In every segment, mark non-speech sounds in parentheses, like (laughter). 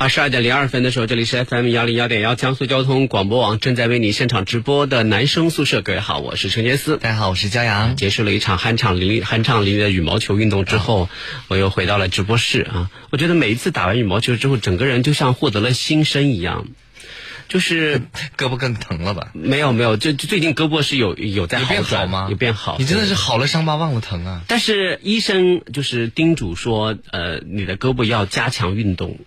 二十二点零二分的时候，这里是 FM 幺零幺点幺江苏交通广播网正在为你现场直播的男生宿舍。各位好，我是陈杰思。大家好，我是骄阳。结束了一场酣畅淋漓、酣畅淋漓的羽毛球运动之后，我又回到了直播室啊。我觉得每一次打完羽毛球之后，整个人就像获得了新生一样。就是胳膊更疼了吧？没有没有，就最近胳膊是有有在好转吗？有变好。你真的是好了伤疤忘了疼啊！但是医生就是叮嘱说，呃，你的胳膊要加强运动。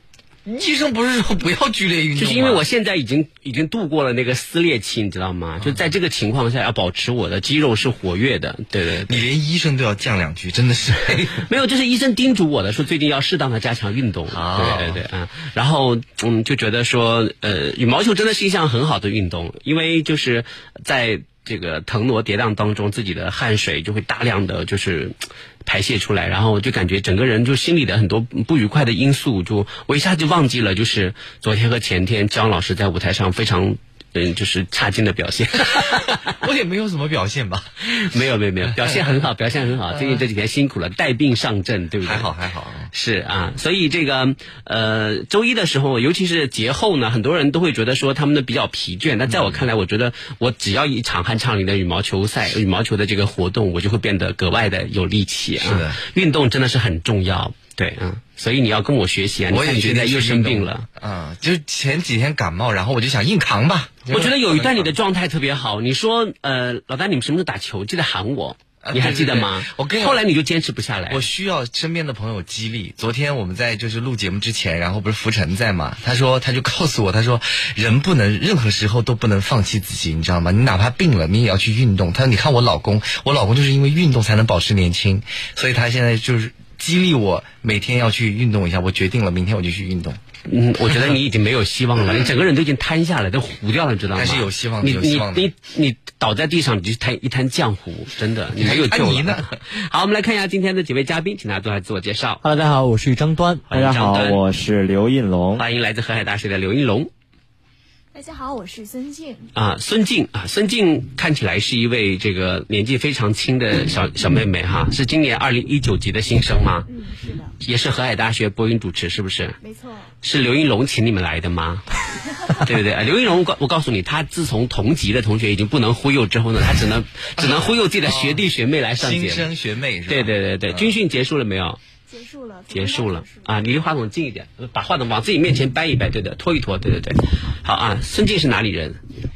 医生不是说不要剧烈运动就是因为我现在已经已经度过了那个撕裂期，你知道吗？就在这个情况下，要保持我的肌肉是活跃的。对对，你连医生都要降两句，真的是 (laughs) 没有，就是医生叮嘱我的，说最近要适当的加强运动。对对对，嗯，然后嗯就觉得说，呃，羽毛球真的是一项很好的运动，因为就是在。这个腾挪跌宕当中，自己的汗水就会大量的就是排泄出来，然后就感觉整个人就心里的很多不愉快的因素，就我一下就忘记了，就是昨天和前天姜老师在舞台上非常。嗯，就是差劲的表现，(laughs) 我也没有什么表现吧？(laughs) 没有，没有，没有，表现很好，表现很好。最近这几天辛苦了，带病上阵，对不对？还好，还好。是啊，所以这个呃，周一的时候，尤其是节后呢，很多人都会觉得说他们的比较疲倦。那在我看来，我觉得我只要一场酣畅淋的羽毛球赛、羽毛球的这个活动，我就会变得格外的有力气啊。是的，运动真的是很重要。对，嗯，所以你要跟我学习啊！我也觉得又生病了，嗯，就前几天感冒，然后我就想硬扛吧。我觉得有一段你的状态特别好，你说，呃，老大，你们什么时候打球？记得喊我，你还记得吗？我跟后来你就坚持不下来。我需要身边的朋友激励。昨天我们在就是录节目之前，然后不是浮尘在嘛？他说，他就告诉我，他说，人不能任何时候都不能放弃自己，你知道吗？你哪怕病了，你也要去运动。他说，你看我老公，我老公就是因为运动才能保持年轻，所以他现在就是。激励我每天要去运动一下，我决定了，明天我就去运动。嗯，我觉得你已经没有希望了，你整个人都已经瘫下来，都糊掉了，你知道吗？还是有希望，你你你你倒在地上，你就摊一滩浆糊，真的，你没有救了。(laughs) 好，我们来看一下今天的几位嘉宾，请大家做下自我介绍。Hello，大家好，我是张端。大家好，我是刘应龙。欢迎来自河海大学的刘应龙。大家好，我是孙静啊，孙静啊，孙静看起来是一位这个年纪非常轻的 (laughs) 小小妹妹哈，是今年二零一九级的新生吗？嗯，是的，也是河海大学播音主持，是不是？没错，是刘云龙请你们来的吗？(laughs) 对不对？刘云龙，我我告诉你，他自从同级的同学已经不能忽悠之后呢，他只能只能忽悠自己的学弟学妹来上节目。新生学妹是吧？对对对对，军训结束了没有？结束了，结束了啊！离话筒近一点，把话筒往自己面前掰一掰，对的，拖一拖，对对对。好啊，孙静是哪里人？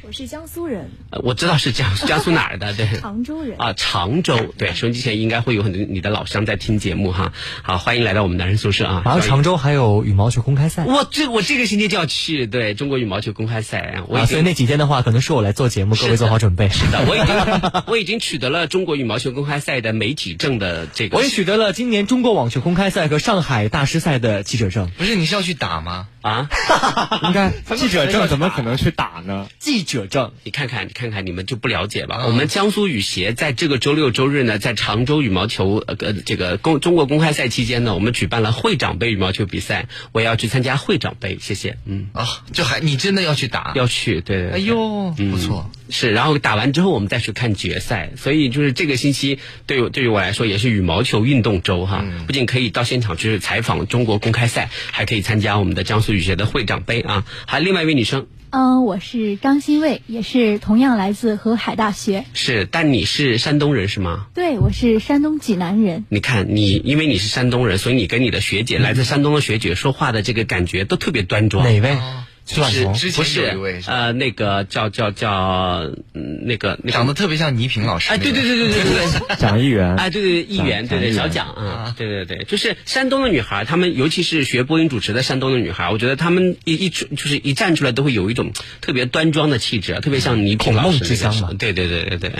我是江苏人。呃，我知道是江 (laughs) 江苏哪儿的，对。常州人。啊，常州，对。收音机前应该会有很多你的老乡在听节目哈。好，欢迎来到我们男人宿舍啊。然后常州还有羽毛球公开赛。我这我这个星期就要去，对中国羽毛球公开赛。啊，所以那几天的话，可能是我来做节目，各位做好准备。是的，(laughs) 我已经 (laughs) 我已经取得了中国羽毛球公开赛的媒体证的这个。我也取得了今年中国网球公开赛和上。海大师赛的记者证不是你是要去打吗？啊，(laughs) 应该记者证怎么可能去打呢？记者证，你看看，你看看，你们就不了解吧？我们江苏羽协在这个周六周日呢，在常州羽毛球呃这个公中国公开赛期间呢，我们举办了会长杯羽毛球比赛，我要去参加会长杯，谢谢。嗯啊，就还你真的要去打？要去，对。哎呦，不错。是，然后打完之后我们再去看决赛，所以就是这个星期对对于我来说也是羽毛球运动周哈，不仅可以到现场去采访中国公开赛，还可以参加我们的江苏羽协的会长杯啊。还有另外一位女生，嗯，我是张新卫，也是同样来自河海大学。是，但你是山东人是吗？对，我是山东济南人。你看你，因为你是山东人，所以你跟你的学姐来自山东的学姐说话的这个感觉都特别端庄。哪位？是不是呃那个叫叫叫那个长得特别像倪萍老师哎对对对对对对对。蒋议员。哎对对议员对对小蒋啊。对对对。就是山东的女孩她们尤其是学播音主持的山东的女孩我觉得她们一一出就是一站出来都会有一种特别端庄的气质特别像倪萍老师之乡嘛对对对对对。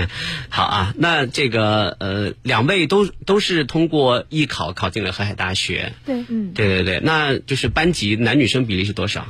好啊那这个呃两位都都是通过艺考考进了河海大学。对嗯。对对对。那就是班级男女生比例是多少？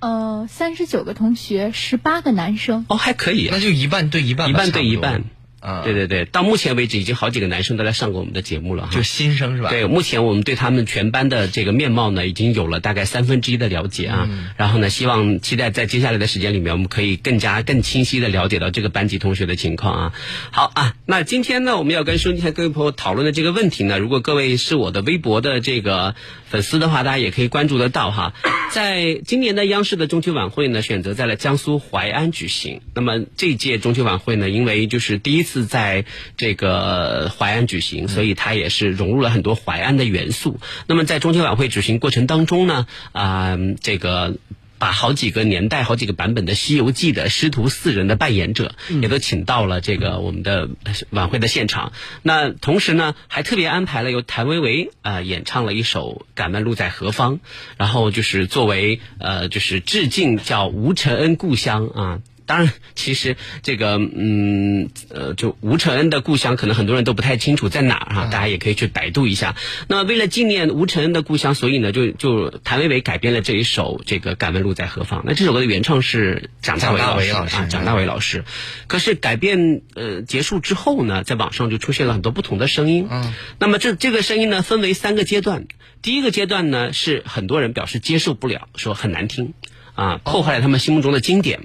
呃，三十九个同学，十八个男生。哦，还可以，那就一半对一半，一半对一半。啊，对对对，到目前为止已经好几个男生都来上过我们的节目了，就新生是吧？对，目前我们对他们全班的这个面貌呢，已经有了大概三分之一的了解啊。然后呢，希望期待在接下来的时间里面，我们可以更加更清晰的了解到这个班级同学的情况啊。好啊，那今天呢，我们要跟收听各位朋友讨论的这个问题呢，如果各位是我的微博的这个粉丝的话，大家也可以关注得到哈。(coughs) 在今年的央视的中秋晚会呢，选择在了江苏淮安举行。那么这届中秋晚会呢，因为就是第一次在这个淮安举行，所以它也是融入了很多淮安的元素。那么在中秋晚会举行过程当中呢，啊，这个。把好几个年代、好几个版本的《西游记》的师徒四人的扮演者，也都请到了这个我们的晚会的现场。那同时呢，还特别安排了由谭维维啊演唱了一首《敢问路在何方》，然后就是作为呃就是致敬叫吴承恩故乡啊。当然，其实这个，嗯，呃，就吴承恩的故乡，可能很多人都不太清楚在哪儿哈，大家也可以去百度一下。那为了纪念吴承恩的故乡，所以呢，就就谭维维改编了这一首这个《敢问路在何方》。那这首歌的原唱是蒋大为老师啊，蒋大为老师。可是改编呃结束之后呢，在网上就出现了很多不同的声音。嗯。那么这这个声音呢，分为三个阶段。第一个阶段呢，是很多人表示接受不了，说很难听，啊，破坏了他们心目中的经典。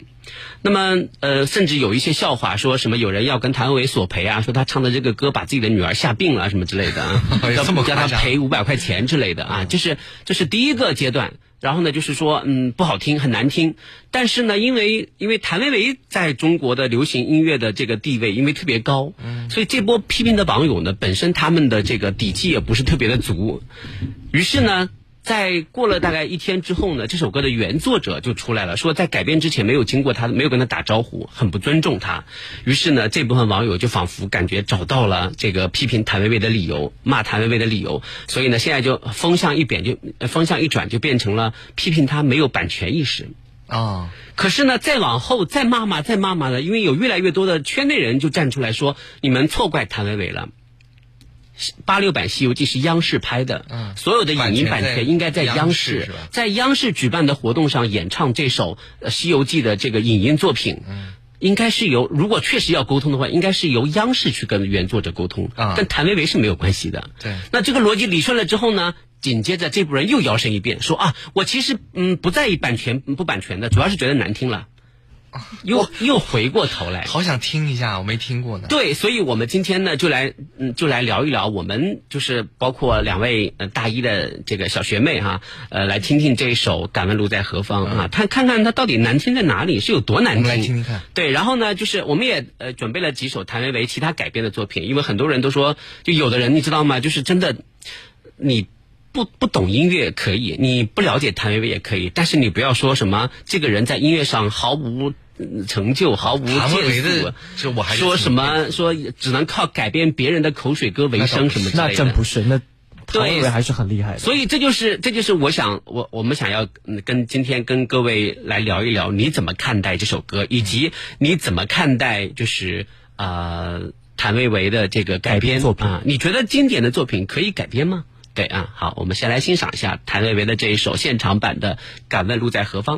那么，呃，甚至有一些笑话，说什么有人要跟谭维维索赔啊，说他唱的这个歌把自己的女儿吓病了什么之类的啊，(laughs) 要叫他赔五百块钱之类的啊，就是这是第一个阶段。然后呢，就是说，嗯，不好听，很难听。但是呢，因为因为谭维维在中国的流行音乐的这个地位，因为特别高，所以这波批评的网友呢，本身他们的这个底气也不是特别的足，于是呢。在过了大概一天之后呢，这首歌的原作者就出来了，说在改编之前没有经过他，没有跟他打招呼，很不尊重他。于是呢，这部分网友就仿佛感觉找到了这个批评谭维维的理由，骂谭维维的理由。所以呢，现在就风向一变，就风向一转，就变成了批评他没有版权意识。啊，可是呢，再往后再骂骂再骂骂的，因为有越来越多的圈内人就站出来说，你们错怪谭维维了。八六版《西游记》是央视拍的，嗯，所有的影音版权应该在央视，在央视举办的活动上演唱这首《西游记》的这个影音作品，嗯，应该是由如果确实要沟通的话，应该是由央视去跟原作者沟通，啊，跟谭维维是没有关系的，对。那这个逻辑理顺了之后呢，紧接着这部人又摇身一变，说啊，我其实嗯不在意版权不版权的，主要是觉得难听了。(laughs) 又又回过头来，好想听一下，我没听过呢。对，所以我们今天呢，就来嗯，就来聊一聊，我们就是包括两位呃大一的这个小学妹哈，呃，来听听这一首《敢问路在何方》啊，看看看它到底难听在哪里，是有多难听。来听听看。对，然后呢，就是我们也呃准备了几首谭维维其他改编的作品，因为很多人都说，就有的人你知道吗？就是真的，你不不懂音乐可以，你不了解谭维维也可以，但是你不要说什么这个人在音乐上毫无。成就毫无建树，说什么说只能靠改编别人的口水歌为生什么之类的，那真不是，那对还是很厉害的。所以这就是这就是我想我我们想要跟今天跟各位来聊一聊，你怎么看待这首歌，以及你怎么看待就是啊谭维维的这个改编作品啊？你觉得经典的作品可以改编吗？对啊，好，我们先来欣赏一下谭维维的这一首现场版的《敢问路在何方》。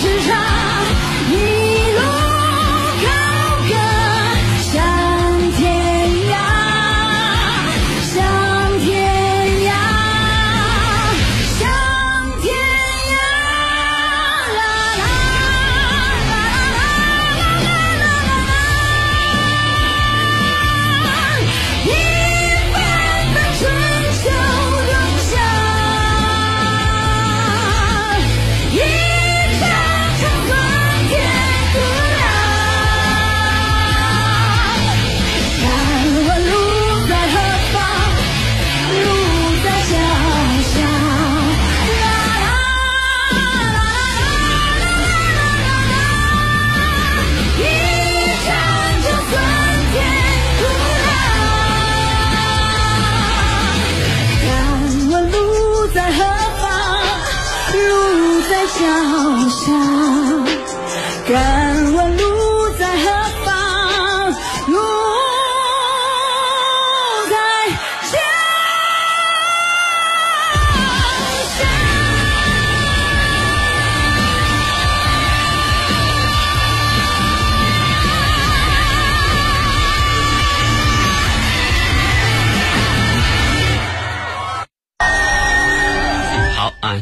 是啥？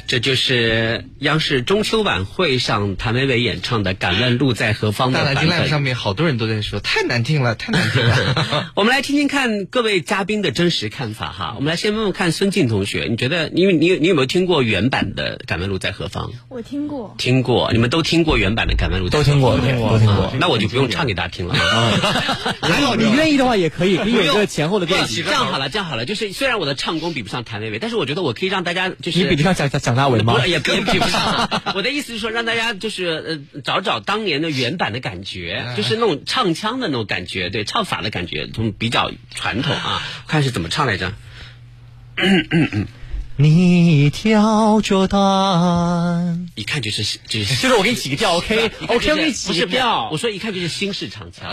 这就是央视中秋晚会上谭维维演唱的《敢问路在何方》的版大南京 live 本。上面好多人都在说太难听了，太难听了。(laughs) 我们来听听看各位嘉宾的真实看法哈。我们来先问问看孙静同学，你觉得因为你你有没有听过原版的《敢问路在何方》？我听过，听过，你们都听过原版的《敢问路在何方》？都听过，都听过，都听过啊。那我就不用唱给大家听了。(laughs) (laughs) 还好你愿意的话也可以，你有一个前后的练习这。样好了，这样好了，就是虽然我的唱功比不上谭维维，但是我觉得我可以让大家就是你比得上蒋蒋蒋大为也也比不上。我的意思是说，让大家就是呃找找当年的原版的感觉，就是那种唱腔的那种感觉，对，唱法的感觉，从比较传统啊。看是怎么唱来着？你挑着担，一看就是就是就是我给你起个调，OK OK，我给你不是起个调。我说一看就是新式唱腔。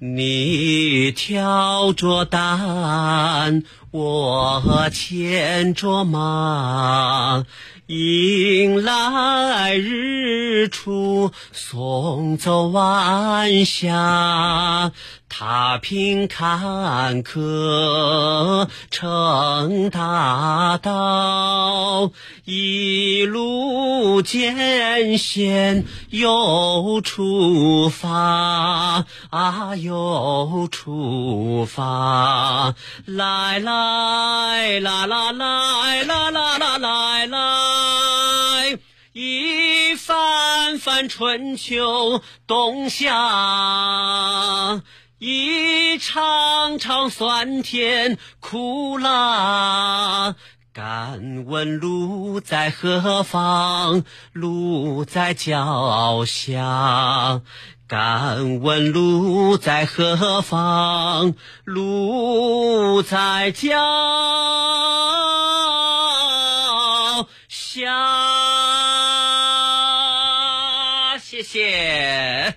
你挑着担，我牵着马，迎来日出，送走晚霞。踏平坎坷成大道，一路艰险又出发啊，又出发，来来啦啦来啦啦啦来来。一帆帆春秋冬夏，一场场酸甜苦辣。敢问路在何方？路在脚下。敢问路在何方？路在脚下。谢谢，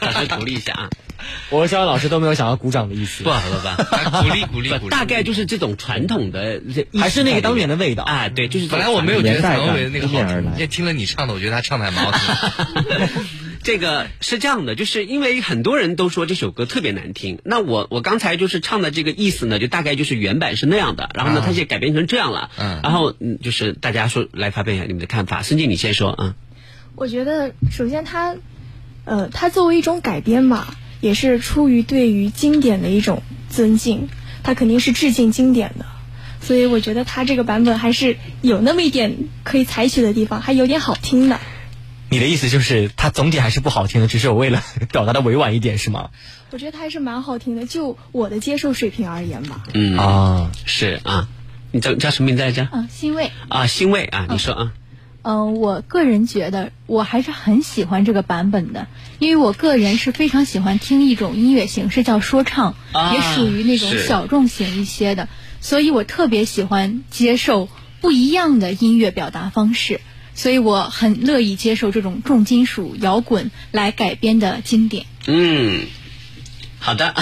老师鼓励一下啊！(laughs) 我和肖恩老师都没有想要鼓掌的意思不，好了吧？鼓励鼓励鼓励。(laughs) 大概就是这种传统的，还是那个当年的味道啊，对，就是本来我没有觉得谭维维那个好听，扑面而来也听了你唱的，我觉得他唱的还蛮好听。(laughs) 这个是这样的，就是因为很多人都说这首歌特别难听，那我我刚才就是唱的这个意思呢，就大概就是原版是那样的，然后呢，啊它现在改编成这样了，嗯。然后嗯，就是大家说来发表一下你们的看法，孙静你先说。啊，我觉得首先它，呃，它作为一种改编嘛，也是出于对于经典的一种尊敬，它肯定是致敬经典的，所以我觉得它这个版本还是有那么一点可以采取的地方，还有点好听的。你的意思就是它总体还是不好听的，只是我为了 (laughs) 表达的委婉一点，是吗？我觉得它还是蛮好听的，就我的接受水平而言吧。嗯啊，是啊，你叫叫什么名字来着？嗯，欣慰。啊，欣慰啊，你说啊，嗯，我个人觉得我还是很喜欢这个版本的，因为我个人是非常喜欢听一种音乐形式叫说唱，啊也属于那种小众型一些的，所以我特别喜欢接受不一样的音乐表达方式，所以我很乐意接受这种重金属摇滚来改编的经典。嗯，好的，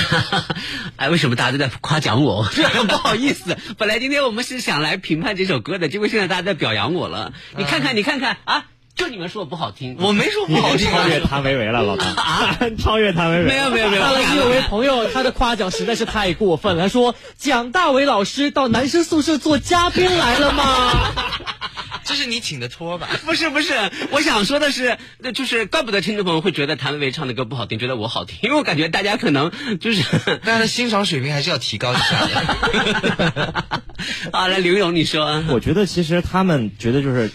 (laughs) 哎，为什么大家都在夸奖我？(laughs) 不好意思，本来今天我们是想来评判这首歌的，结果现在大家在表扬我了。你看看，你看看啊，就你们说我不好听，我没说不好听啊超越谭维维了，老大啊，(laughs) 超越谭维维。没有没有没有，看了我有位朋友，他的夸奖实在是太过分了。他说：“蒋大为老师到男生宿舍做嘉宾来了吗？”这是你请的托吧？(laughs) 不是不是，我想说的是，那就是怪不得听众朋友会觉得谭维维唱的歌不好听，觉得我好听，因为我感觉大家可能就是大家的欣赏水平还是要提高一下的。(laughs) 好，来刘勇你说，我觉得其实他们觉得就是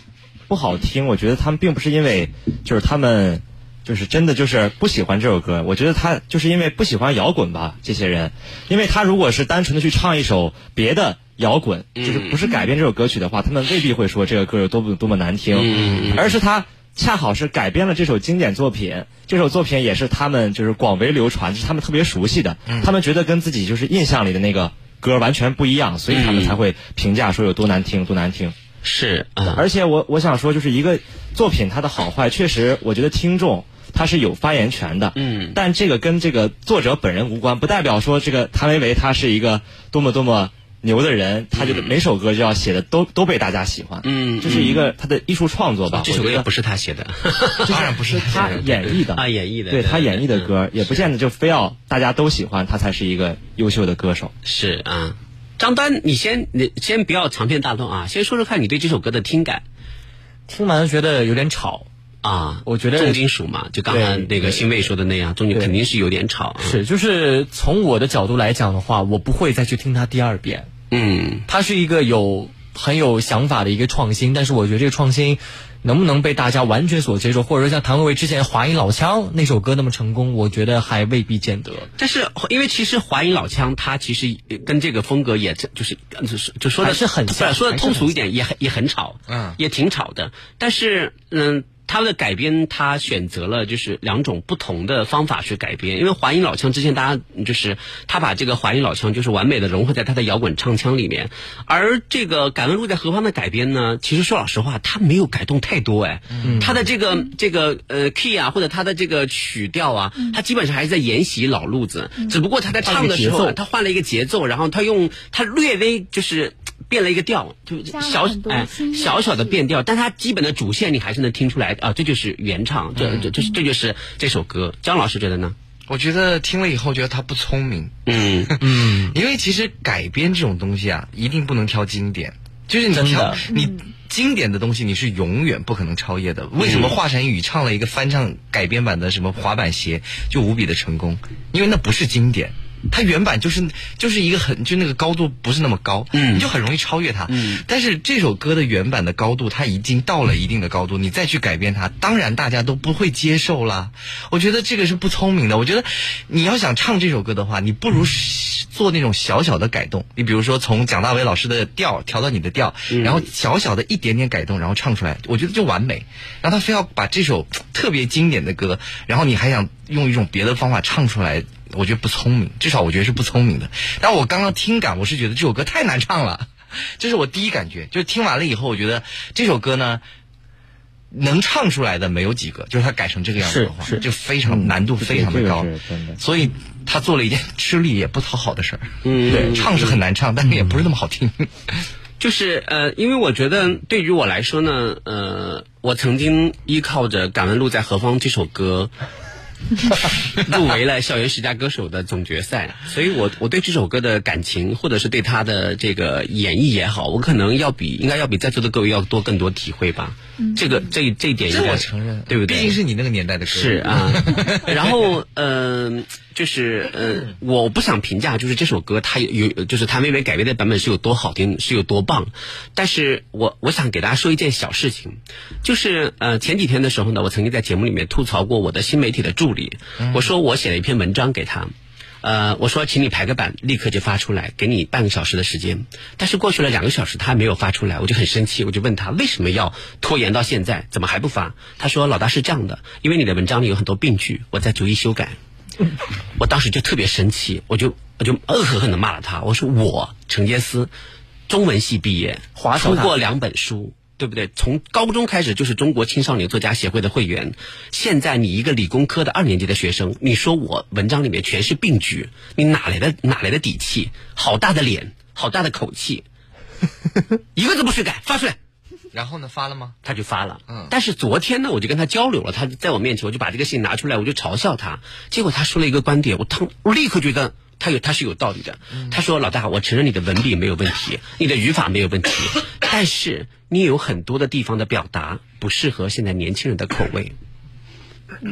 不好听，我觉得他们并不是因为就是他们就是真的就是不喜欢这首歌，我觉得他就是因为不喜欢摇滚吧，这些人，因为他如果是单纯的去唱一首别的。摇滚就是不是改编这首歌曲的话，他们未必会说这个歌有多么多么难听，而是他恰好是改编了这首经典作品，这首作品也是他们就是广为流传，是他们特别熟悉的，他们觉得跟自己就是印象里的那个歌完全不一样，所以他们才会评价说有多难听多难听。是，而且我我想说，就是一个作品它的好坏，确实我觉得听众他是有发言权的，嗯，但这个跟这个作者本人无关，不代表说这个谭维维他是一个多么多么。牛的人，他就每首歌就要写的都都被大家喜欢，嗯，这是一个他的艺术创作吧。这首歌也不是他写的，(laughs) 当然不是他演绎的。啊，演绎的，对他演绎的歌也不见得就非要大家都喜欢他才是一个优秀的歌手。是啊，张丹，你先你先不要长篇大论啊，先说说看你对这首歌的听感。听完觉得有点吵啊，我觉得重金属嘛，就刚才那个新卫说的那样，重金肯定是有点吵。是，就是从我的角度来讲的话，我不会再去听他第二遍。嗯，他是一个有很有想法的一个创新，但是我觉得这个创新能不能被大家完全所接受，或者说像谭维维之前《华阴老腔》那首歌那么成功，我觉得还未必见得。但是因为其实《华阴老腔》它其实跟这个风格也就是就是就说的是很像，说的通俗一点，也很也很吵，嗯，也挺吵的。但是嗯。他的改编，他选择了就是两种不同的方法去改编。因为华阴老腔之前大家就是他把这个华阴老腔就是完美的融合在他的摇滚唱腔里面，而这个《敢问路在何方》的改编呢，其实说老实话，他没有改动太多哎，他的这个这个呃 key 啊，或者他的这个曲调啊，他基本上还是在沿袭老路子，只不过他在唱的时候，他换了一个节奏，然后他用他略微就是变了一个调，就小哎小小的变调，但它基本的主线你还是能听出来。啊，这就是原唱，这这这这就是这首歌。姜老师觉得呢？我觉得听了以后觉得他不聪明。嗯 (laughs) 嗯，因为其实改编这种东西啊，一定不能挑经典，就是你挑你经典的东西，你是永远不可能超越的。为什么华晨宇唱了一个翻唱改编版的什么滑板鞋就无比的成功？因为那不是经典。它原版就是就是一个很就那个高度不是那么高，嗯，你就很容易超越它，嗯。但是这首歌的原版的高度，它已经到了一定的高度，你再去改变它，当然大家都不会接受啦。我觉得这个是不聪明的。我觉得你要想唱这首歌的话，你不如做那种小小的改动。你比如说从蒋大为老师的调调到你的调，然后小小的一点点改动，然后唱出来，我觉得就完美。然后他非要把这首特别经典的歌，然后你还想用一种别的方法唱出来。我觉得不聪明，至少我觉得是不聪明的。但我刚刚听感，我是觉得这首歌太难唱了，(laughs) 这是我第一感觉。就是听完了以后，我觉得这首歌呢，能唱出来的没有几个。就是他改成这个样子的话，就非常难度非常的高。所以他做了一件吃力也不讨好的事儿。嗯，对，唱是很难唱，但是也不是那么好听。(laughs) 就是呃，因为我觉得对于我来说呢，呃，我曾经依靠着《敢问路在何方》这首歌。入围了校园十佳歌手的总决赛，所以我我对这首歌的感情，或者是对他的这个演绎也好，我可能要比应该要比在座的各位要多更多体会吧。这个这这一点，这我承认，对不对？毕竟是你那个年代的歌。是啊，(laughs) 然后嗯，就是呃，我不想评价，就是这首歌它有，就是谭维维改编的版本是有多好听，是有多棒。但是我我想给大家说一件小事情，就是呃前几天的时候呢，我曾经在节目里面吐槽过我的新媒体的助理，我说我写了一篇文章给他。呃，我说请你排个版，立刻就发出来，给你半个小时的时间。但是过去了两个小时，他还没有发出来，我就很生气，我就问他为什么要拖延到现在，怎么还不发？他说老大是这样的，因为你的文章里有很多病句，我在逐一修改。(laughs) 我当时就特别生气，我就我就恶狠狠的骂了他，我说我陈杰斯，中文系毕业，出过两本书。对不对？从高中开始就是中国青少年作家协会的会员，现在你一个理工科的二年级的学生，你说我文章里面全是病句，你哪来的哪来的底气？好大的脸，好大的口气，(laughs) 一个字不许改，发出来。然后呢，发了吗？他就发了。嗯但是昨天呢，我就跟他交流了，他在我面前，我就把这个信拿出来，我就嘲笑他。结果他说了一个观点，我当我立刻觉得他有他是有道理的。他说：“老大，我承认你的文笔没有问题，你的语法没有问题，(laughs) 但是你有很多的地方的表达不适合现在年轻人的口味。”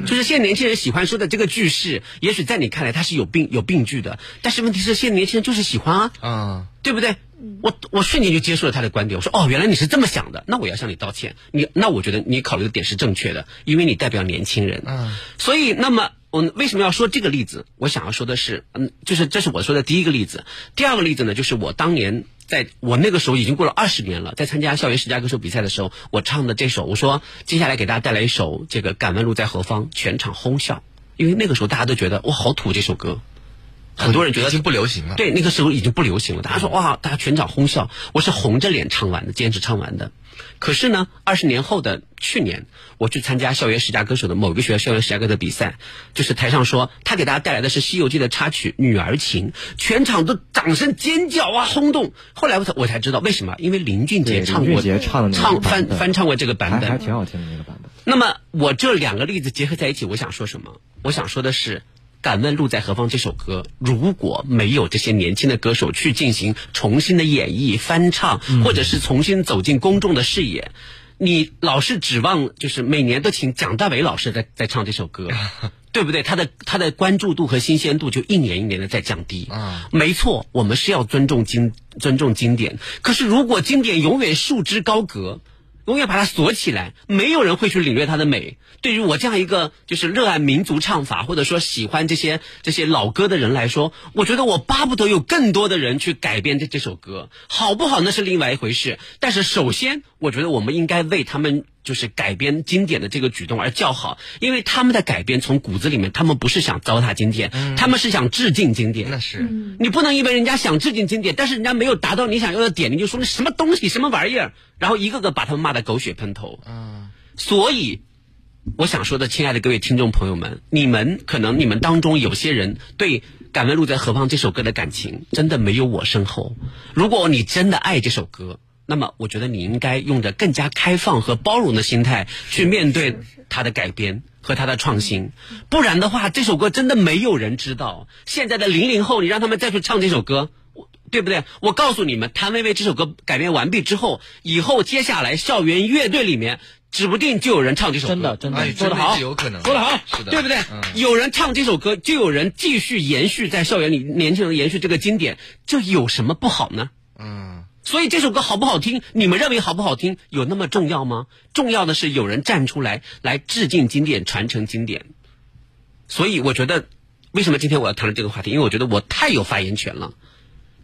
就是现在年轻人喜欢说的这个句式，也许在你看来它是有病有病句的，但是问题是现在年轻人就是喜欢啊。嗯，对不对？我我瞬间就接受了他的观点，我说哦，原来你是这么想的，那我要向你道歉。你那我觉得你考虑的点是正确的，因为你代表年轻人。嗯，所以那么我为什么要说这个例子？我想要说的是，嗯，就是这是我说的第一个例子。第二个例子呢，就是我当年在我那个时候已经过了二十年了，在参加校园十佳歌手比赛的时候，我唱的这首，我说接下来给大家带来一首这个《敢问路在何方》，全场哄笑，因为那个时候大家都觉得哇好土这首歌。很多人觉得已经不流行了。对，那个时候已经不流行了。大家说哇，大家全场哄笑，我是红着脸唱完的，坚持唱完的。可是呢，二十年后的去年，我去参加校园十佳歌手的某一个学校校园十佳歌的比赛，就是台上说他给大家带来的是《西游记》的插曲《女儿情》，全场都掌声尖叫啊，轰动。后来我才我才知道为什么，因为林俊杰唱过林俊杰唱的唱翻翻唱过这个版本，还还挺好听的那个版本。那么我这两个例子结合在一起，我想说什么？我想说的是，《敢问路在何方》这首歌，如果没有这些年轻的歌手去进行重新的演绎、翻唱，或者是重新走进公众的视野，你老是指望就是每年都请蒋大为老师在在唱这首歌。(laughs) 对不对？他的他的关注度和新鲜度就一年一年的在降低。啊没错，我们是要尊重经尊重经典。可是如果经典永远束之高阁，永远把它锁起来，没有人会去领略它的美。对于我这样一个就是热爱民族唱法，或者说喜欢这些这些老歌的人来说，我觉得我巴不得有更多的人去改编这这首歌，好不好那是另外一回事。但是首先，我觉得我们应该为他们就是改编经典的这个举动而叫好，因为他们的改编从骨子里面，他们不是想糟蹋经典，他们是想致敬经典。那是。你不能因为人家想致敬经典，但是人家没有达到你想要的点，你就说那什么东西、什么玩意儿，然后一个个把他们骂得狗血喷头。嗯，所以，我想说的，亲爱的各位听众朋友们，你们可能你们当中有些人对《敢问路在何方》这首歌的感情真的没有我深厚。如果你真的爱这首歌，那么我觉得你应该用着更加开放和包容的心态去面对他的改编和他的创新，不然的话，这首歌真的没有人知道。现在的零零后，你让他们再去唱这首歌。对不对？我告诉你们，谭维维这首歌改编完毕之后，以后接下来校园乐队里面，指不定就有人唱这首歌。真的真的哎，说得好有可能，说的好，是的，对不对？嗯有人唱这首歌，就有人继续延续在校园里，年轻人延续这个经典，这有什么不好呢？嗯，所以这首歌好不好听，你们认为好不好听，有那么重要吗？重要的是有人站出来来致敬经典，传承经典。所以我觉得，为什么今天我要谈论这个话题？因为我觉得我太有发言权了。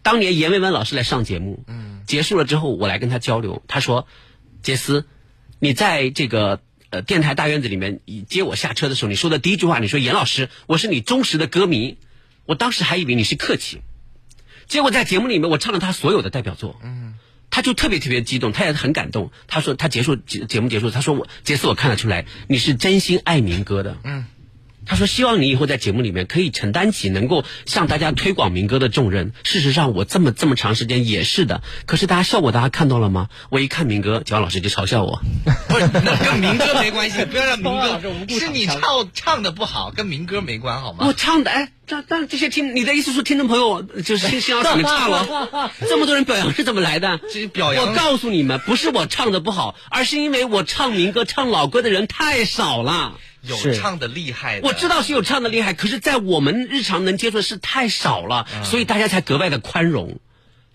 当年阎维文老师来上节目，嗯，结束了之后，我来跟他交流，他说：“杰斯，你在这个呃电台大院子里面接我下车的时候，你说的第一句话，你说严老师，我是你忠实的歌迷。”我当时还以为你是客气，结果在节目里面我唱了他所有的代表作，嗯，他就特别特别激动，他也很感动。他说他结束节节目结束，他说我杰斯我看得出来你是真心爱民歌的，嗯。他说：“希望你以后在节目里面可以承担起能够向大家推广民歌的重任。事实上，我这么这么长时间也是的。可是大家效果大家看到了吗？我一看民歌，蒋老师就嘲笑我。(laughs) 不是，那跟民歌没关系，(laughs) 不要让民歌，是你唱唱的不好，跟民歌没关，好吗？我唱的哎，但但这些听你的意思说听众朋友就是欣欣赏你唱了，(laughs) 这么多人表扬是怎么来的？这表扬我告诉你们，不是我唱的不好，而是因为我唱民歌、唱老歌的人太少了。有唱的厉害的，我知道是有唱的厉害，可是，在我们日常能接触的是太少了，所以大家才格外的宽容。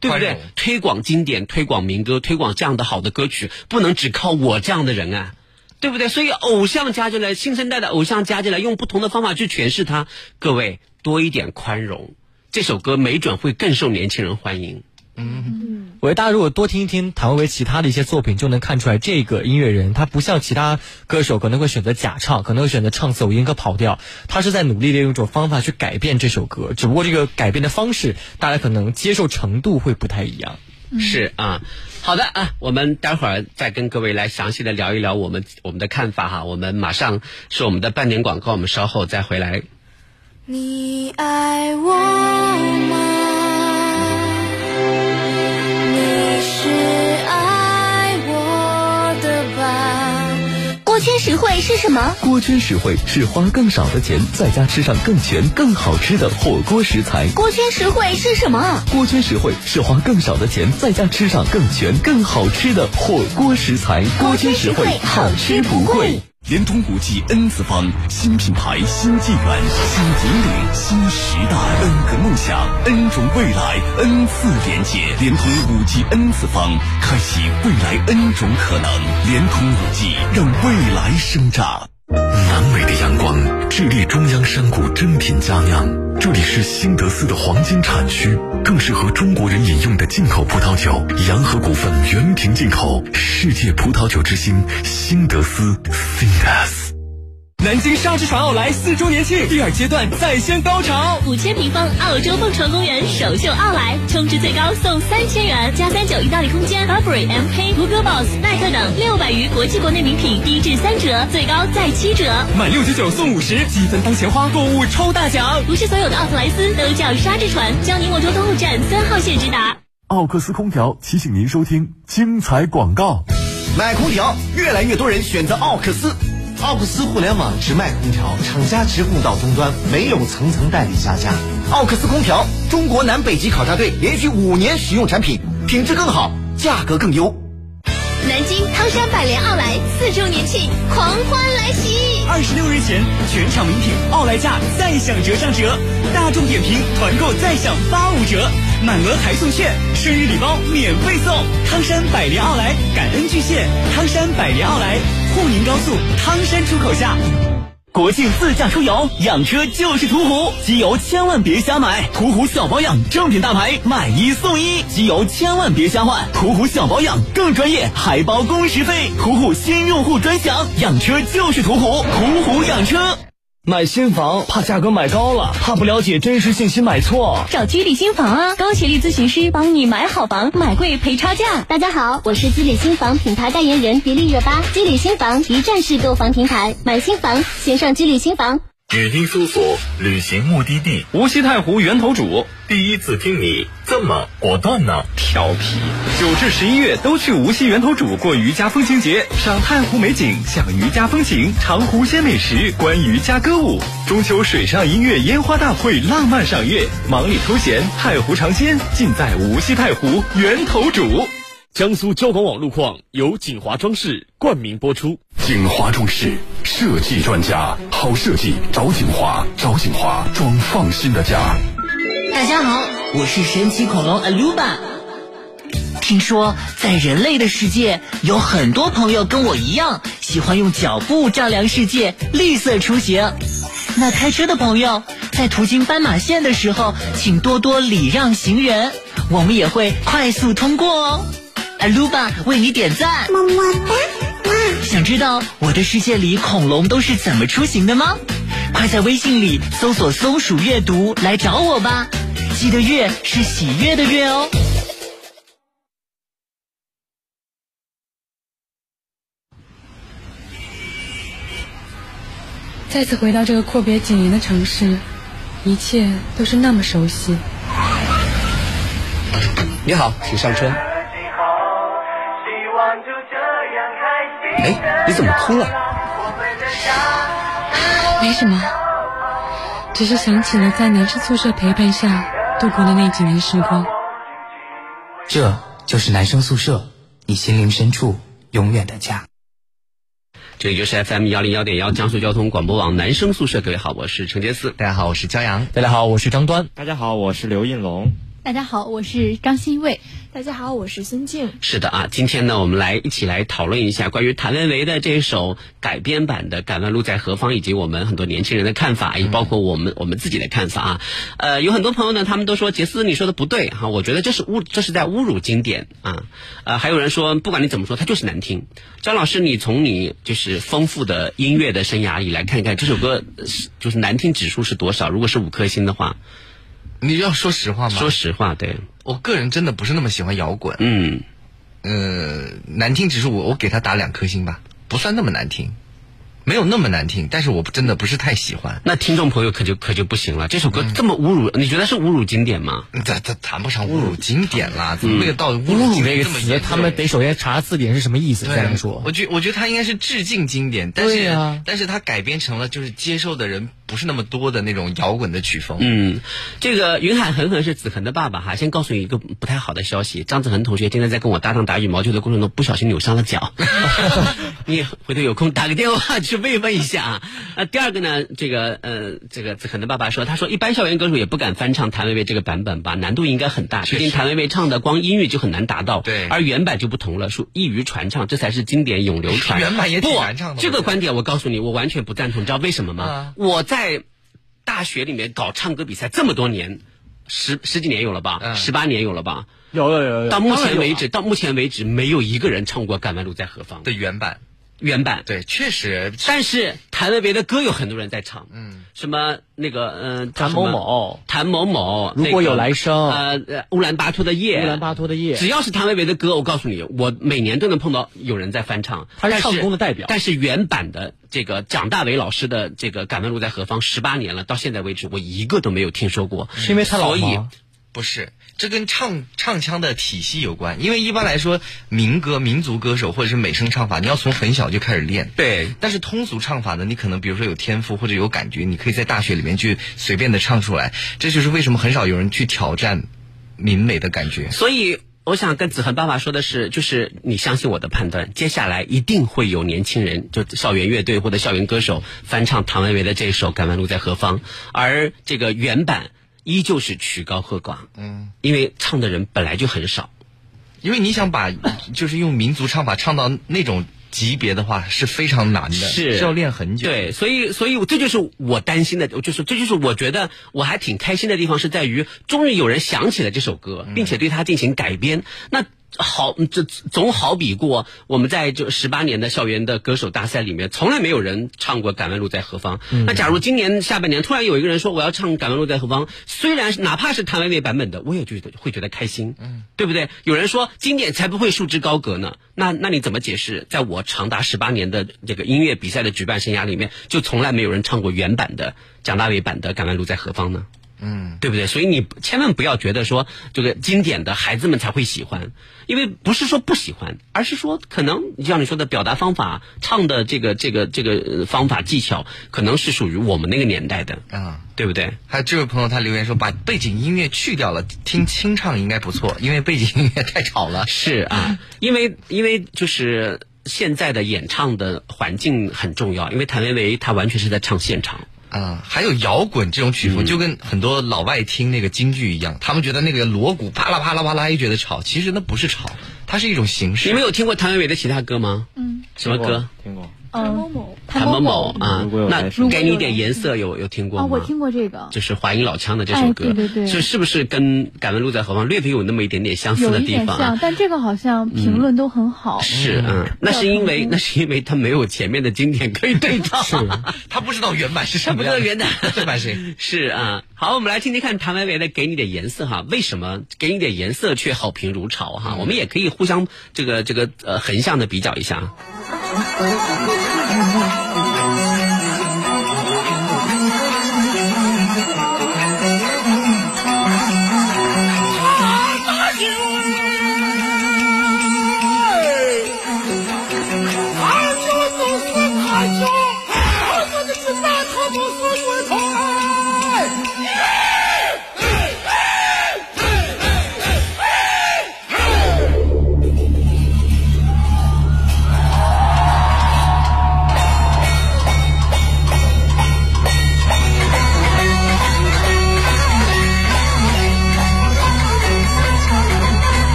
对不对？推广经典，推广民歌，推广这样的好的歌曲，不能只靠我这样的人啊，对不对？所以偶像加进来，新生代的偶像加进来，用不同的方法去诠释它。各位多一点宽容，这首歌没准会更受年轻人欢迎。我觉得大家如果多听一听谭维维其他的一些作品，就能看出来这个音乐人他不像其他歌手可能会选择假唱，可能会选择唱走音和跑调，他是在努力的用一种方法去改变这首歌，只不过这个改变的方式，大家可能接受程度会不太一样。是啊，好的啊，我们待会儿再跟各位来详细的聊一聊我们我们的看法哈。我们马上是我们的半点广告，我们稍后再回来。你爱我吗？圈实惠是什么？锅圈实惠是花更少的钱，在家吃上更全、更好吃的火锅食材。锅圈实惠是什么？锅圈实惠是花更少的钱，在家吃上更全、更好吃的火锅食材。锅圈实惠，好吃不贵。联通五 G N 次方，新品牌、新纪元、新引领、新时代，N 个梦想，N 种未来，N 次连接。联通五 G N 次方，开启未来 N 种可能。联通五 G，让未来生长。南美的阳光，智利中央山谷珍品佳酿，这里是新德斯的黄金产区，更适合中国人饮用的进口葡萄酒。洋河股份原瓶进口，世界葡萄酒之星，新德斯 Sindas。南京沙之船奥莱四周年庆第二阶段再掀高潮，五千平方澳洲蹦床公园首秀奥莱，充值最高送三千元，加三九意大利空间、Burberry、MK、Hugo Boss、耐克等六百余国际国内名品低至三折，最高再七折。满六九九送五十，积分当钱花，购物抽大奖。不是所有的奥特莱斯都叫沙之船，江宁莫州东路站三号线直达。奥克斯空调提醒您收听精彩广告。买空调，越来越多人选择奥克斯。奥克斯互联网直卖空调，厂家直供到终端，没有层层代理下架。奥克斯空调，中国南北极考察队连续五年使用产品，品质更好，价格更优。南京汤山百联奥莱四周年庆狂欢来袭！二十六日前，全场名品奥莱价再享折上折，大众点评团购再享八五折，满额还送券，生日礼包免费送。汤山百联奥莱感恩巨献，汤山百联奥莱，沪宁高速汤山出口下。国庆自驾出游，养车就是途虎，机油千万别瞎买。途虎小保养正品大牌，买一送一，机油千万别瞎换。途虎小保养更专业，还包工时费。途虎新用户专享，养车就是途虎，途虎养车。买新房怕价格买高了，怕不了解真实信息买错，找居里新房啊，高学历咨询师帮你买好房，买贵赔差价。大家好，我是居里新房品牌代言人迪丽热巴。居里新房一站式购房平台，买新房先上居里新房。语音搜索旅行目的地无锡太湖源头主，第一次听你这么果断呢？调皮！九至十一月都去无锡源头主过渔家风情节，赏太湖美景，享渔家风情，尝湖鲜美食，观渔家歌舞。中秋水上音乐烟花大会，浪漫赏月，忙里偷闲，太湖尝鲜，尽在无锡太湖源头主。江苏交广网路况由锦华装饰冠名播出。锦华装饰设计专家，好设计找锦华，找锦华装放心的家。大家好，我是神奇恐龙 Aluba。听说在人类的世界，有很多朋友跟我一样，喜欢用脚步丈量世界，绿色出行。那开车的朋友，在途经斑马线的时候，请多多礼让行人，我们也会快速通过哦。Aluba 为你点赞，么么哒！想知道我的世界里恐龙都是怎么出行的吗？快在微信里搜索“松鼠阅读”来找我吧，记得“月”是喜悦的“月”哦。再次回到这个阔别几年的城市，一切都是那么熟悉。你好，请上车。哎，你怎么哭了？没什么，只是想起了在男生宿舍陪伴下度过的那几年时光。这就是男生宿舍，你心灵深处永远的家。这里就是 FM 幺零幺点幺江苏交通广播网男生宿舍，各位好，我是陈杰思，大家好，我是焦阳，大家好，我是张端，大家好，我是刘应龙。大家好，我是张新卫。大家好，我是孙静。是的啊，今天呢，我们来一起来讨论一下关于谭维维的这首改编版的《敢问路在何方》，以及我们很多年轻人的看法，也包括我们我们自己的看法啊。呃，有很多朋友呢，他们都说杰斯你说的不对哈，我觉得这是侮，这是在侮辱经典啊。呃，还有人说，不管你怎么说，它就是难听。张老师，你从你就是丰富的音乐的生涯里来看一看，这首歌就是难听指数是多少？如果是五颗星的话。你要说实话吗？说实话，对。我个人真的不是那么喜欢摇滚。嗯，呃，难听指数我我给他打两颗星吧，不算那么难听，没有那么难听，但是我真的不是太喜欢。那听众朋友可就可就不行了，这首歌这么侮辱，你觉得是侮辱经典吗？这这谈不上侮辱经典啦，怎么会到侮侮辱经这个词，他们得首先查字典是什么意思对再来说。我觉我觉得他应该是致敬经典，但是、啊但是他改编成了就是接受的人不是那么多的那种摇滚的曲风。嗯，这个云海恒恒是子恒的爸爸哈。先告诉你一个不太好的消息，张子恒同学今天在跟我搭档打羽毛球的过程中不小心扭伤了脚，(laughs) 你回头有空打个电话去慰问一下啊。那第二个呢，这个呃，这个子恒的爸爸说，他说一般校园歌手也不敢翻唱谭维维这个版本吧，难度应该很大，毕竟谭维维唱的光音域就很难达到，对而原版就不同了，说易于传唱，这才是经典永流传。(laughs) 原版也挺不难唱的这个观点我告诉你，我完全不赞同，你知道为什么吗？啊我在大学里面搞唱歌比赛这么多年，十十几年有了吧，嗯。十八年有了吧。有有有有，到目前为止，到目前为止，没有一个人唱过《敢问路在何方》的原版，原版。对，确实，但是谭维维的歌有很多人在唱，嗯，什么那个呃，谭某某，谭某某，如果有来生。呃呃，乌兰巴托的夜，乌兰巴托的夜。只要是谭维维的歌，我告诉你，我每年都能碰到有人在翻唱，他是唱功的代表。但是原版的这个蒋大为老师的这个《敢问路在何方》十八年了，到现在为止我一个都没有听说过，是因为他老所以吗？不是，这跟唱唱腔的体系有关。因为一般来说，民歌、民族歌手或者是美声唱法，你要从很小就开始练。对，但是通俗唱法呢，你可能比如说有天赋或者有感觉，你可以在大学里面去随便的唱出来。这就是为什么很少有人去挑战民美的感觉。所以我想跟子恒爸爸说的是，就是你相信我的判断，接下来一定会有年轻人，就校园乐队或者校园歌手翻唱唐维维的这首《敢问路在何方》，而这个原版依旧是曲高和寡。嗯，因为唱的人本来就很少。因为你想把就是用民族唱法唱到那种级别的话，是非常难的，是要练很久。对，所以所以这就是我担心的，就是这就是我觉得我还挺开心的地方，是在于终于有人想起了这首歌，并且对它进行改编。那好，这总好比过我们在这十八年的校园的歌手大赛里面，从来没有人唱过《敢问路在何方》那假如今年下半年突然有一个人说我要唱《敢问路在何方》，虽然哪怕是谭维维版本的，我也觉得会觉得开心，嗯，对不对？有人说经典才不会束之高阁呢，那那你怎么解释？在我长达十八年的这个音乐比赛的举办生涯里面，就从来没有人唱过原版的蒋大为版的《敢问路在何方》呢？嗯，对不对？所以你千万不要觉得说这个经典的孩子们才会喜欢，因为不是说不喜欢，而是说可能像你说的表达方法、唱的这个这个这个呃方法技巧，可能是属于我们那个年代的，啊。对不对？还有这位朋友他留言说，把背景音乐去掉了，听清唱应该不错，因为背景音乐太吵了。是啊，(laughs) 因为因为就是现在的演唱的环境很重要，因为谭维维她完全是在唱现场。啊，还有摇滚这种曲风，就跟很多老外听那个京剧一样，他们觉得那个锣鼓啪啦啪啦啪啦，也觉得吵，其实那不是吵，它是一种形式。你们有听过谭维维的其他歌吗？嗯，什么歌？听过。谭某某，谭某某啊那给你一点颜色，有有听过啊，吗？我听过这个，就是华阴老腔的这首歌，哎对对对是是不是跟《敢问路在何方》略微有那么一点点相似的地方一点像，啊？但这个好像评论都很好。是，嗯，那是因为那是因为他没有前面的经典可以对照，他不知道原版是什么样的。知道原版原版谁？是啊，好，我们来听听看谭维维的《给你点颜色》哈，为什么给你点颜色却好评如潮哈？我们也可以互相这个这个呃横向的比较一下。Thank you.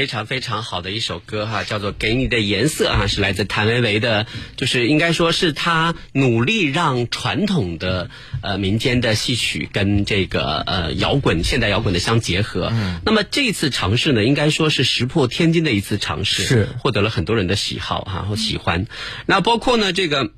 非常非常好的一首歌哈，叫做《给你的颜色》啊，是来自谭维维的，就是应该说是他努力让传统的呃民间的戏曲跟这个呃摇滚现代摇滚的相结合。嗯，那么这次尝试呢，应该说是石破天惊的一次尝试，是获得了很多人的喜好哈和喜欢。那包括呢这个。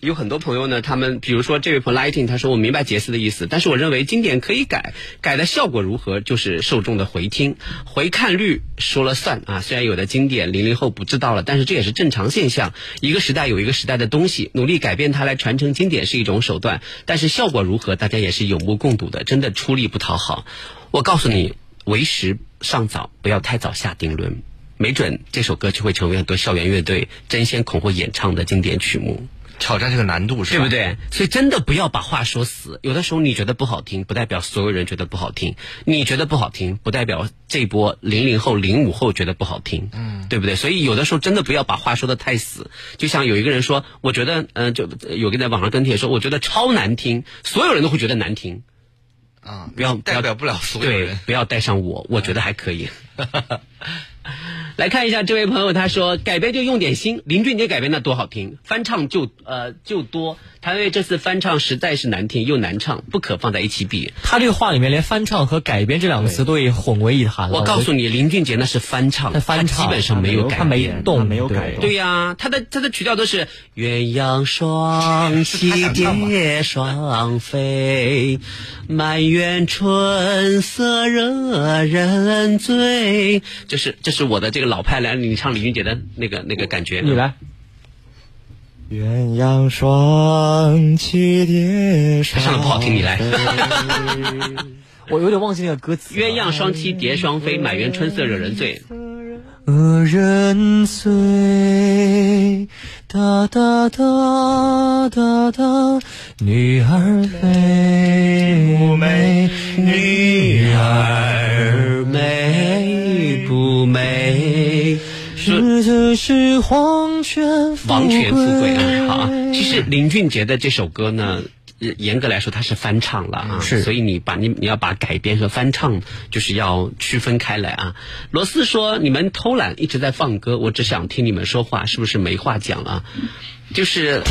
有很多朋友呢，他们比如说这位朋友 lighting，他说我明白杰斯的意思，但是我认为经典可以改，改的效果如何就是受众的回听、回看率说了算啊。虽然有的经典零零后不知道了，但是这也是正常现象。一个时代有一个时代的东西，努力改变它来传承经典是一种手段，但是效果如何，大家也是有目共睹的。真的出力不讨好，我告诉你，为时尚早，不要太早下定论，没准这首歌就会成为很多校园乐队争先恐后演唱的经典曲目。挑战这个难度是吧？对不对？所以真的不要把话说死。有的时候你觉得不好听，不代表所有人觉得不好听；你觉得不好听，不代表这波零零后、零五后觉得不好听。嗯，对不对？所以有的时候真的不要把话说的太死。就像有一个人说，我觉得，嗯，就有个在网上跟帖说，我觉得超难听，所有人都会觉得难听。啊，不要代表不了所有人，不要带上我，我觉得还可以。(laughs) 来看一下这位朋友，他说改编就用点心，林俊杰改编的多好听，翻唱就呃就多。谭维维这次翻唱实在是难听又难唱，不可放在一起比。他这个话里面连翻唱和改编这两个词都已混为一谈了。我告诉你，林俊杰那是翻唱，他翻唱基本上没有改编，他没动，没有改。对呀，他的他的曲调都是鸳鸯双栖蝶双飞，满园春色惹人醉。这是这是我的这个老派来，你唱林俊杰的那个那个感觉。你来。鸳鸯双栖蝶双唱的不好听，你来。(laughs) 我有点忘记那个歌词。鸳鸯双栖蝶双飞，满园春色惹人醉。惹人醉，哒哒哒哒哒，女儿美不美？女儿美不美？是这是黄泉王权富贵啊！好，其实林俊杰的这首歌呢，严格来说他是翻唱了啊，是，所以你把你你要把改编和翻唱就是要区分开来啊。罗斯说：“你们偷懒一直在放歌，我只想听你们说话，是不是没话讲了？”就是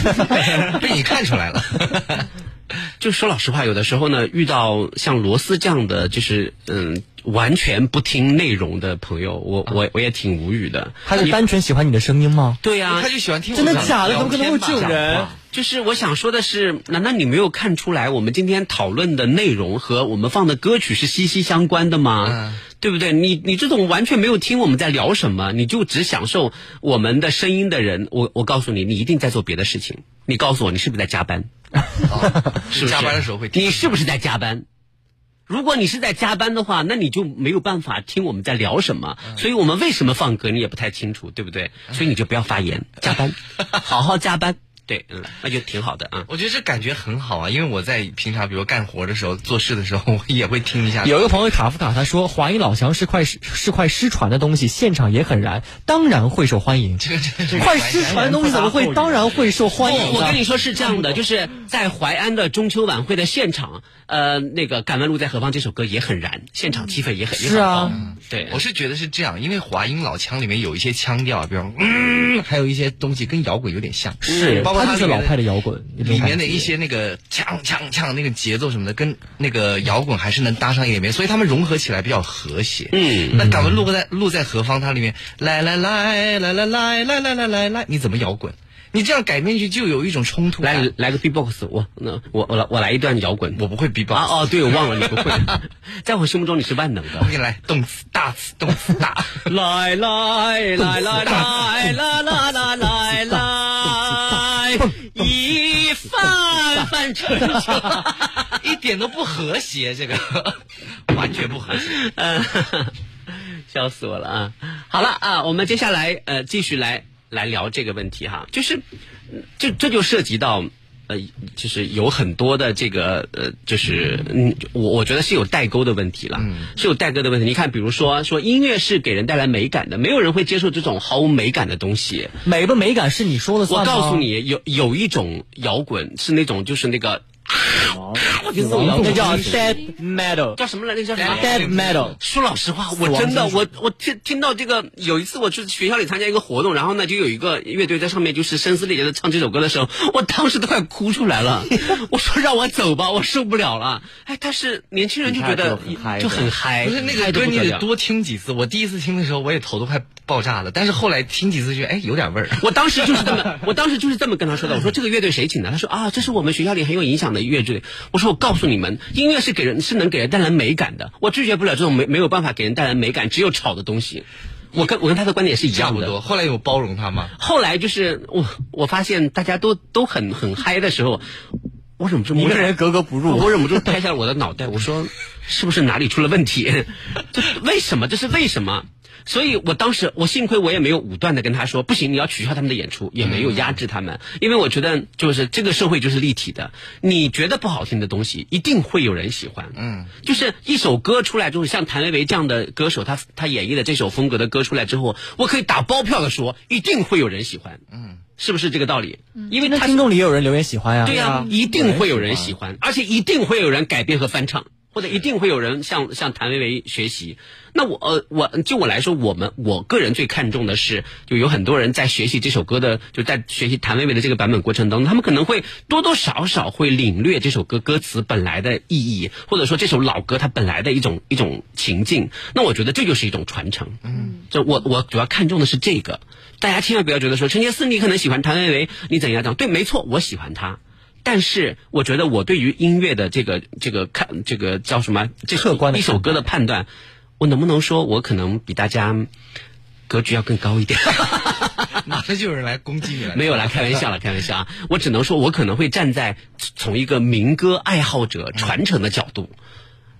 (laughs) 被你看出来了。(laughs) (laughs) 就说老实话，有的时候呢，遇到像罗斯这样的，就是嗯。完全不听内容的朋友，我我我也挺无语的。他是单纯喜欢你的声音吗？对呀，他就喜欢听。真的假的？怎么可能会这种人？就是我想说的是，难道你没有看出来，我们今天讨论的内容和我们放的歌曲是息息相关的吗？对不对？你你这种完全没有听我们在聊什么，你就只享受我们的声音的人，我我告诉你，你一定在做别的事情。你告诉我，你是不是在加班？(laughs) 是不是加班的时候会？你是不是在加班？如果你是在加班的话，那你就没有办法听我们在聊什么。所以我们为什么放歌，你也不太清楚，对不对？所以你就不要发言，加班，(laughs) 好好加班。对，嗯，那就挺好的啊。我觉得这感觉很好啊，因为我在平常比如干活的时候、做事的时候，(laughs) 我也会听一下。有一个朋友卡夫卡他说，华阴老腔是块是块失传的东西，现场也很燃，当然会受欢迎。这这这快失传的东西怎么会当然会受欢迎？我跟你说是这样的，就是在淮安的中秋晚会的现场，呃，那个《敢问路在何方》这首歌也很燃，现场气氛也很是啊。对，我是觉得是这样，因为华阴老腔里面有一些腔调，比如嗯，还有一些东西跟摇滚有点像，是，包括它是老派的摇。滚里面的一些那个锵锵锵那个节奏什么的，跟那个摇滚还是能搭上一点边，所以他们融合起来比较和谐。嗯，那敢问路在路在何方？它里面来来来来来来来来来来来，你怎么摇滚？你这样改编去就有一种冲突。来来个 B-box，我那我我来我来一段摇滚，我不会 B-box 啊哦，对我忘了你不会，在我心目中你是万能的。我给你来动词大词动词大，来来来来来来来来来来，一帆帆成就，一点都不和谐，这个 (laughs) 完全不和谐，嗯，(laughs) 笑死我了啊！好了啊，我们接下来呃继续来。来聊这个问题哈，就是，这这就涉及到，呃，就是有很多的这个呃，就是嗯，我我觉得是有代沟的问题了，是有代沟的问题。你看，比如说说音乐是给人带来美感的，没有人会接受这种毫无美感的东西。美不美感是你说的算我告诉你，有有一种摇滚是那种就是那个。我听这叫 dead metal，叫什么来？着叫什么 dead metal。说老实话，我真的我我听听到这个，有一次我去学校里参加一个活动，然后呢就有一个乐队在上面就是声嘶力竭的唱这首歌的时候，我当时都快哭出来了。(laughs) 我说让我走吧，我受不了了。哎，但是年轻人就觉得就很嗨，不是那嗨个歌，你得多听几次。我第一次听的时候，我也头都快爆炸了，但是后来听几次，觉得哎有点味儿。我当时就是这么，我当时就是这么跟他说的。我说这个乐队谁请的？他说啊，这是我们学校里很有影响的乐队。我说我告诉你们，音乐是给人是能给人带来美感的，我拒绝不了这种没没有办法给人带来美感，只有吵的东西。我跟我跟他的观点是一样的。差不多。后来有包容他吗？后来就是我我发现大家都都很很嗨的时候，我忍不住一个人格格不入我忍不住拍下了我的脑袋，我说是不是哪里出了问题？这 (laughs) 为什么？这是为什么？所以我当时我幸亏我也没有武断的跟他说不行，你要取消他们的演出，也没有压制他们，因为我觉得就是这个社会就是立体的，你觉得不好听的东西，一定会有人喜欢。嗯，就是一首歌出来之后，像谭维维这样的歌手，他他演绎的这首风格的歌出来之后，我可以打包票的说，一定会有人喜欢。嗯，是不是这个道理？因为听众里也有人留言喜欢呀。对呀、一定会有人喜欢，而且一定会有人改编和翻唱，或者一定会有人向向谭维维学习。那我呃，我就我来说，我们我个人最看重的是，就有很多人在学习这首歌的，就在学习谭维维的这个版本过程当中，他们可能会多多少少会领略这首歌歌词本来的意义，或者说这首老歌它本来的一种一种情境。那我觉得这就是一种传承。嗯，就我我主要看重的是这个，大家千万不要觉得说陈杰斯你可能喜欢谭维维，你怎样讲？对，没错，我喜欢他。但是我觉得我对于音乐的这个这个看这个叫什么这客观一首歌的判断，我能不能说我可能比大家格局要更高一点？(laughs) 马上就有人来攻击你了。没有啦，开玩笑了，开玩笑啊！我只能说，我可能会站在从一个民歌爱好者传承的角度。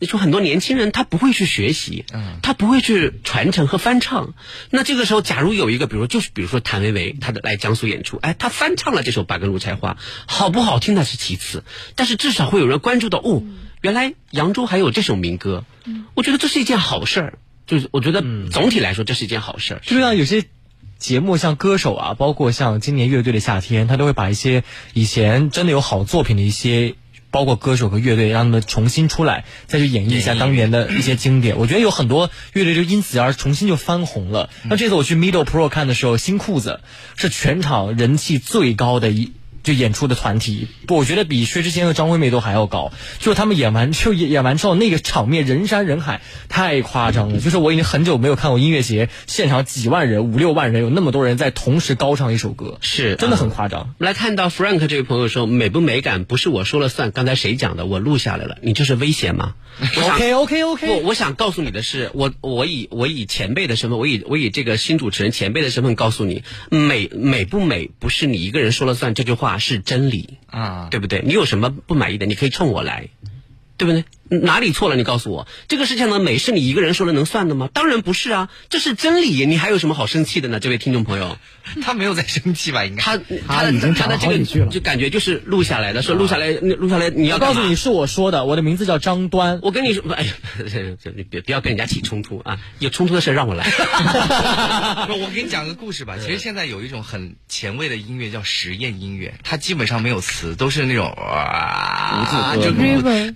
你说很多年轻人他不会去学习，他不会去传承和翻唱。那这个时候，假如有一个，比如说就是比如说谭维维，他的来江苏演出，哎，他翻唱了这首《八根芦柴花》，好不好听那是其次，但是至少会有人关注到，哦，原来扬州还有这首民歌。我觉得这是一件好事儿，就是我觉得总体来说这是一件好事儿。就像有些节目，像歌手啊，包括像今年乐队的夏天，他都会把一些以前真的有好作品的一些。包括歌手和乐队，让他们重新出来，再去演绎一下当年的一些经典。我觉得有很多乐队就因此而重新就翻红了。那这次我去 Middle Pro 看的时候，新裤子是全场人气最高的一。就演出的团体，不，我觉得比薛之谦和张惠妹都还要高。就是他们演完就演演完之后，那个场面人山人海，太夸张了。就是我已经很久没有看过音乐节现场几万人、五六万人，有那么多人在同时高唱一首歌，是真的很夸张。来看到 Frank 这位朋友说，美不美感不是我说了算。刚才谁讲的？我录下来了。你这是威胁吗 OK OK OK。我，我想告诉你的是，我我以我以前辈的身份，我以我以这个新主持人前辈的身份告诉你，美美不美不是你一个人说了算。这句话是真理啊，对不对？你有什么不满意的，你可以冲我来，对不对？哪里错了？你告诉我，这个世界上的美是你一个人说了能算的吗？当然不是啊，这是真理。你还有什么好生气的呢？这位听众朋友，他没有在生气吧？应该他他的他的这个就感觉就是录下来的，说录下来录下来，你要告诉你是我说的，我的名字叫张端。我跟你说，哎呀，你 (laughs) 别不要跟人家起冲突啊！有冲突的事让我来。(laughs) 我给你讲个故事吧。其实现在有一种很前卫的音乐叫实验音乐，它基本上没有词，都是那种啊，就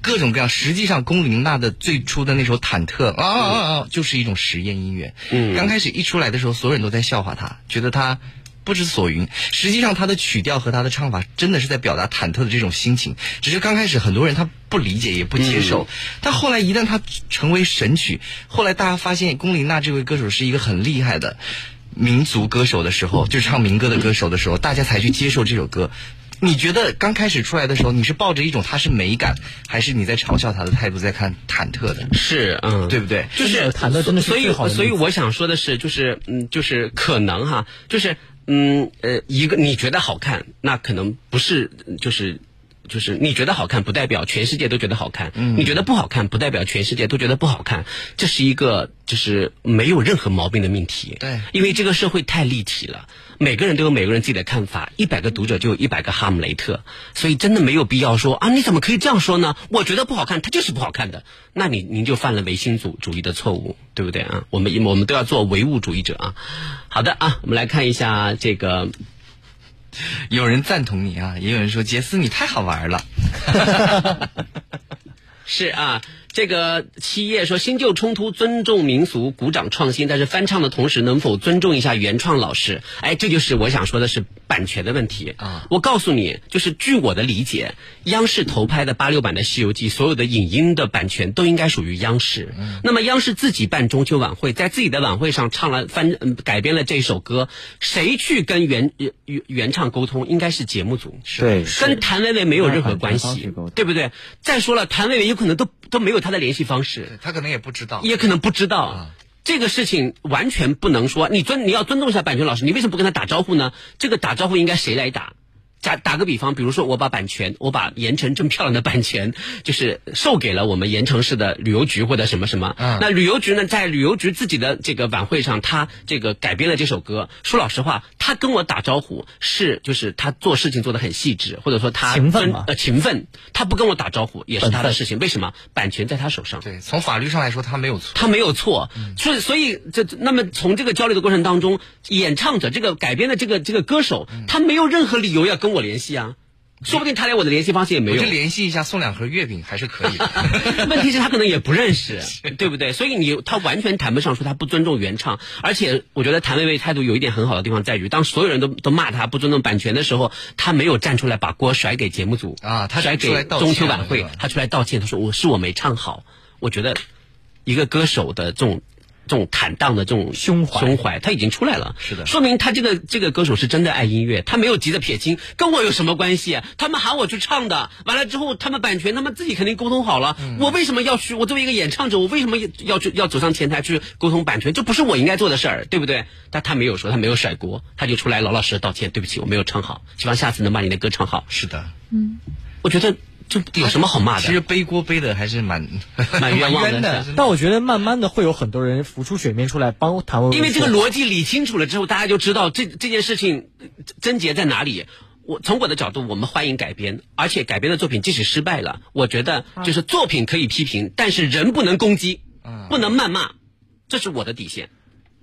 各种各样。实际上，龚琳娜的最初的那首《忐忑》啊啊啊，就是一种实验音乐。嗯，刚开始一出来的时候，所有人都在笑话她，觉得她不知所云。实际上，她的曲调和她的唱法真的是在表达忐忑的这种心情。只是刚开始很多人他不理解也不接受，但后来一旦他成为神曲，后来大家发现龚琳娜这位歌手是一个很厉害的民族歌手的时候，就是唱民歌的歌手的时候，大家才去接受这首歌。你觉得刚开始出来的时候，你是抱着一种它是美感，还是你在嘲笑他的态度在看忐忑的？是，嗯，对不对？就是忐忑真的是所以好所以我想说的是，就是嗯，就是可能哈，就是嗯呃，一个你觉得好看，那可能不是就是就是你觉得好看，不代表全世界都觉得好看；嗯你觉得不好看，不代表全世界都觉得不好看。这是一个就是没有任何毛病的命题。对，因为这个社会太立体了，每个人都有每个人自己的看法，一百个读者就有一百个哈姆雷特，所以真的没有必要说啊，你怎么可以这样说呢？我觉得不好看，它就是不好看的，那你您就犯了唯心主主义的错误，对不对啊？我们我们都要做唯物主义者啊。好的啊，我们来看一下这个。(laughs) 有人赞同你啊，也有人说杰斯你太好玩了。(laughs) 是啊，这个七叶说新旧冲突，尊重民俗，鼓掌创新，但是翻唱的同时能否尊重一下原创老师？哎，这就是我想说的是版权的问题啊。我告诉你，就是据我的理解，央视投拍的八六版的《西游记》，所有的影音的版权都应该属于央视。那么央视自己办中秋晚会，在自己的晚会上唱了翻嗯改编了这首歌，谁去跟原原原唱沟通？应该是节目组，对，跟谭维维没有任何关系，对不对？再说了，谭维维有可能都都没有他的联系方式，他可能也不知道，也可能不知道。这个事情完全不能说，你尊你要尊重一下版权老师，你为什么不跟他打招呼呢？这个打招呼应该谁来打？打打个比方，比如说我把版权，我把盐城这么漂亮的版权，就是授给了我们盐城市的旅游局或者什么什么。嗯那旅游局呢，在旅游局自己的这个晚会上，他这个改编了这首歌。说老实话，他跟我打招呼是就是他做事情做的很细致，或者说他勤奋呃勤奋，他不跟我打招呼也是他的事情。为什么？版权在他手上。对，从法律上来说他没有错。他没有错，所以所以这那么从这个交流的过程当中，演唱者这个改编的这个这个歌手，他没有任何理由要跟我联系啊，说不定他连我的联系方式也没有我就。联系一下，送两盒月饼还是可以的。(laughs) (laughs) 问题是，他可能也不认识，对不对？所以你他完全谈不上说他不尊重原唱，而且我觉得谭维维态度有一点很好的地方在于，当所有人都都骂他不尊重版权的时候，他没有站出来把锅甩给节目组啊他甩给中秋晚会他出来道歉，他说我是我没唱好。我觉得一个歌手的这种。这种坦荡的这种胸怀，胸怀他已经出来了，是的说明他这个这个歌手是真的爱音乐，他没有急着撇清，跟我有什么关系？他们喊我去唱的，完了之后他们版权他们自己肯定沟通好了，我为什么要去？我作为一个演唱者，我为什么要去要走上前台去沟通版权？这不是我应该做的事儿，对不对？但他没有说，他没有甩锅，他就出来老老实实道歉，对不起，我没有唱好，希望下次能把你的歌唱好。是的，嗯，我觉得这有什么好骂的？其实背锅背的还是蛮 (laughs) 蛮冤枉的的。但我觉得慢慢的会有很多人浮出水面出来帮谭维维，因为这个逻辑理清楚了之后，大家就知道这这件事情呃症结在哪里。我从我的角度，我们欢迎改编，而且改编的作品即使失败了，我觉得就是作品可以批评，但是人不能攻击，不能谩骂，这是我的底线。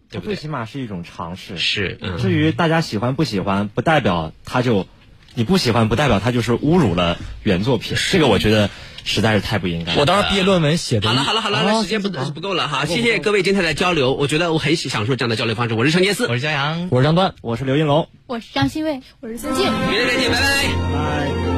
对不对？最起码是一种尝试。是，嗯、至于大家喜欢不喜欢，不代表他就你不喜欢，不代表他就是侮辱了原作品。这个我觉得实在是太不应该了。我当时毕业论文写的。好了好了好了，啊时间不不够了哈，谢谢各位精彩的交流，我觉得我很享受这样的交流方式。我是陈杰思，我是江阳，我是张端，我是刘云龙，我是张新卫，我是孙静。明天再见，拜拜。拜。